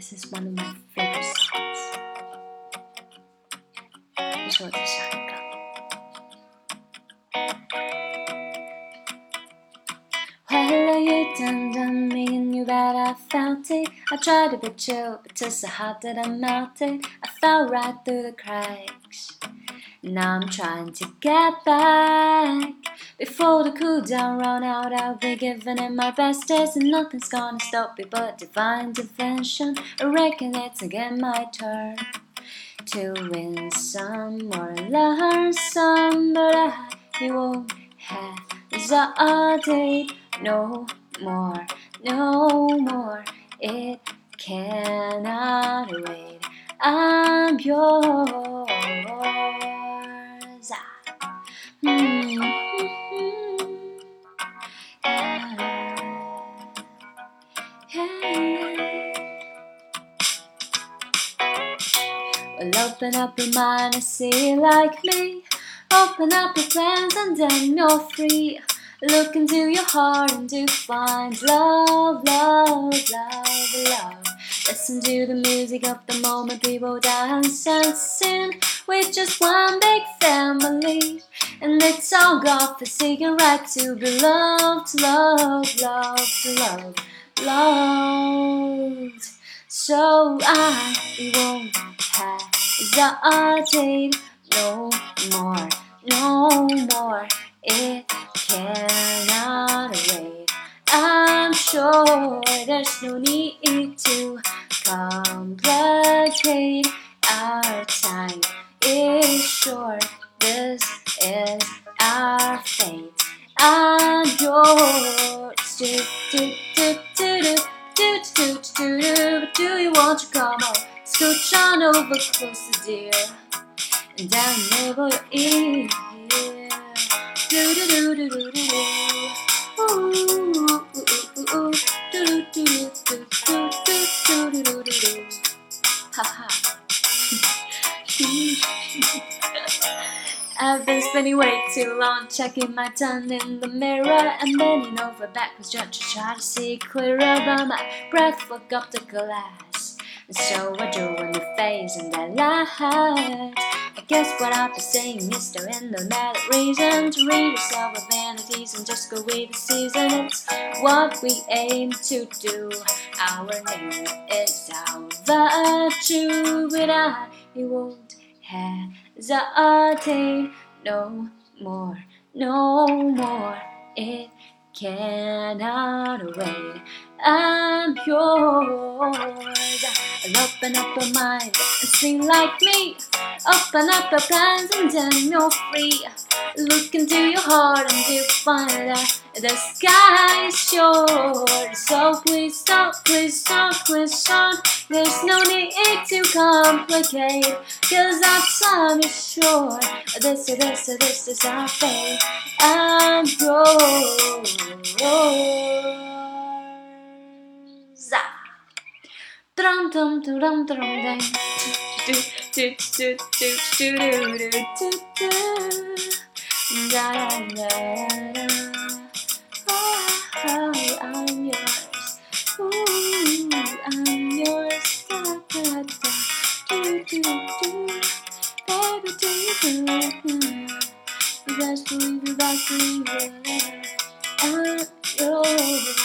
This is one of my favorite songs. 这是我的下一个。Well, you done done me and you bet I felt it. I tried to be chill, but just so hot that I melted. I fell right through the cracks. Now I'm trying to get back. Before the cool down run out, I'll be giving it my best and nothing's gonna stop me but divine intervention. I reckon it's again my turn to win some or learn some, but I won't hesitate no more, no more. It cannot wait. I'm yours. Well, open up your mind and see like me. Open up your plans and then you're free. Look into your heart and do find love, love, love, love. Listen to the music of the moment, people dance and sing. We're just one big family, and it's all the secret right to be loved, loved, loved, loved, loved. So I won't hesitate no more, no more. It cannot wait. I'm sure there's no need to complicate. Our time is short. This is our fate. I'm yours. Do, do, do, do, do, do, do, do, do, do you want to come on? Scooch on over closer, dear. And I'll never ear. Do, do, do, do, do, do, do. Ooh, ooh, ooh, ooh. Do, do, do, do, do, do, do, do, do, do. Ha ha. I've been spending way too long checking my tongue in the mirror and bending over backwards just to try to see clearer, but my breath woke up the glass. So I drew in the face and I laughed. I guess what I've been saying is there ain't no matter reason to read yourself with vanities and just go with the season. It's what we aim to do. Our name is our virtue, but I won't hesitate no more, no more. It cannot wait. I'm yours. I'll open up your mind and sing like me. Open up your plans and then you're free. Look into your heart and you'll find that the sky is yours. So please don't, please don't, please don't. There's no need to complicate. Cause our time is short. This, this, this is our fate yours. Do do do do do do do do do. Oh, oh, I'm yours. Ooh, you're believe your best believe it. Ever, you're